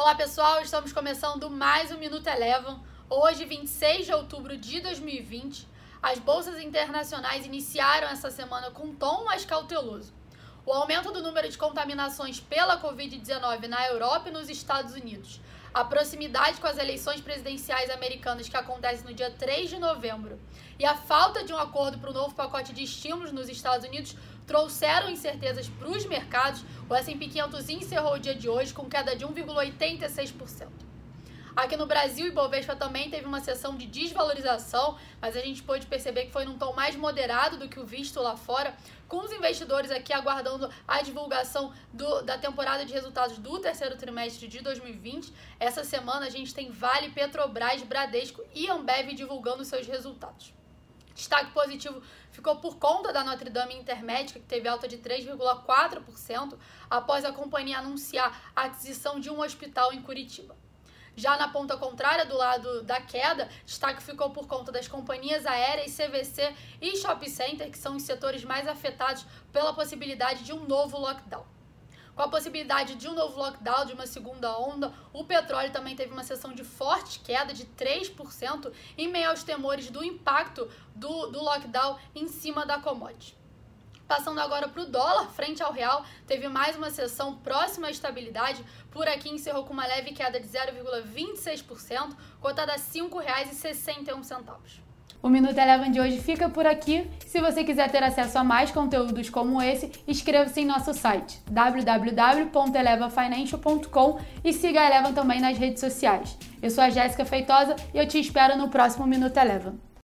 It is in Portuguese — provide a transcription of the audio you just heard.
Olá pessoal, estamos começando mais um Minuto Elevam. Hoje, 26 de outubro de 2020, as bolsas internacionais iniciaram essa semana com tom mais cauteloso. O aumento do número de contaminações pela Covid-19 na Europa e nos Estados Unidos, a proximidade com as eleições presidenciais americanas que acontecem no dia 3 de novembro e a falta de um acordo para o novo pacote de estímulos nos Estados Unidos trouxeram incertezas para os mercados, o S&P 500 encerrou o dia de hoje com queda de 1,86%. Aqui no Brasil, o Ibovespa também teve uma sessão de desvalorização, mas a gente pôde perceber que foi num tom mais moderado do que o visto lá fora, com os investidores aqui aguardando a divulgação do, da temporada de resultados do terceiro trimestre de 2020. Essa semana a gente tem Vale, Petrobras, Bradesco e Ambev divulgando seus resultados. Destaque positivo ficou por conta da Notre Dame Intermédica, que teve alta de 3,4% após a companhia anunciar a aquisição de um hospital em Curitiba. Já na ponta contrária, do lado da queda, destaque ficou por conta das companhias aéreas, CVC e Shopping Center, que são os setores mais afetados pela possibilidade de um novo lockdown. Com a possibilidade de um novo lockdown, de uma segunda onda, o petróleo também teve uma sessão de forte queda de 3% em meio aos temores do impacto do, do lockdown em cima da commodity. Passando agora para o dólar, frente ao real, teve mais uma sessão próxima à estabilidade. Por aqui encerrou com uma leve queda de 0,26%, cotada a R$ 5,61. O Minuto Eleven de hoje fica por aqui. Se você quiser ter acesso a mais conteúdos como esse, inscreva-se em nosso site www.elevafinancial.com e siga a Eleven também nas redes sociais. Eu sou a Jéssica Feitosa e eu te espero no próximo Minuto Eleven.